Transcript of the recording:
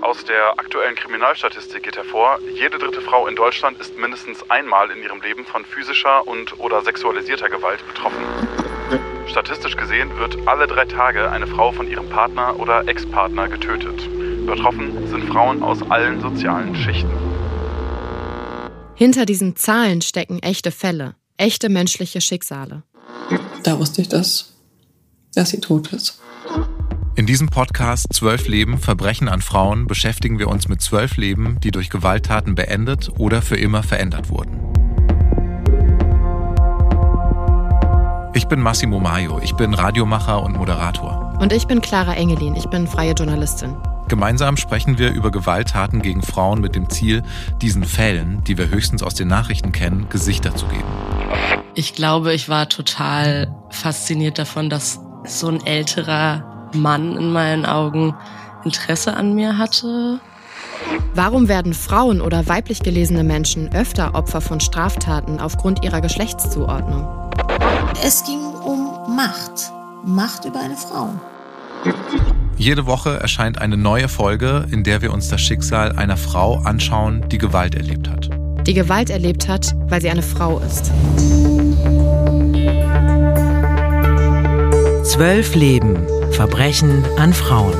Aus der aktuellen Kriminalstatistik geht hervor, jede dritte Frau in Deutschland ist mindestens einmal in ihrem Leben von physischer und oder sexualisierter Gewalt betroffen. Statistisch gesehen wird alle drei Tage eine Frau von ihrem Partner oder Ex-Partner getötet. Betroffen sind Frauen aus allen sozialen Schichten. Hinter diesen Zahlen stecken echte Fälle, echte menschliche Schicksale. Da wusste ich das, dass sie tot ist. In diesem Podcast Zwölf Leben Verbrechen an Frauen beschäftigen wir uns mit zwölf Leben, die durch Gewalttaten beendet oder für immer verändert wurden. Ich bin Massimo Maio, ich bin Radiomacher und Moderator. Und ich bin Clara Engelin, ich bin freie Journalistin. Gemeinsam sprechen wir über Gewalttaten gegen Frauen mit dem Ziel, diesen Fällen, die wir höchstens aus den Nachrichten kennen, Gesichter zu geben. Ich glaube, ich war total fasziniert davon, dass so ein älterer Mann in meinen Augen Interesse an mir hatte. Warum werden Frauen oder weiblich gelesene Menschen öfter Opfer von Straftaten aufgrund ihrer Geschlechtszuordnung? Es ging um Macht. Macht über eine Frau. Jede Woche erscheint eine neue Folge, in der wir uns das Schicksal einer Frau anschauen, die Gewalt erlebt hat. Die Gewalt erlebt hat, weil sie eine Frau ist. Zwölf Leben Verbrechen an Frauen.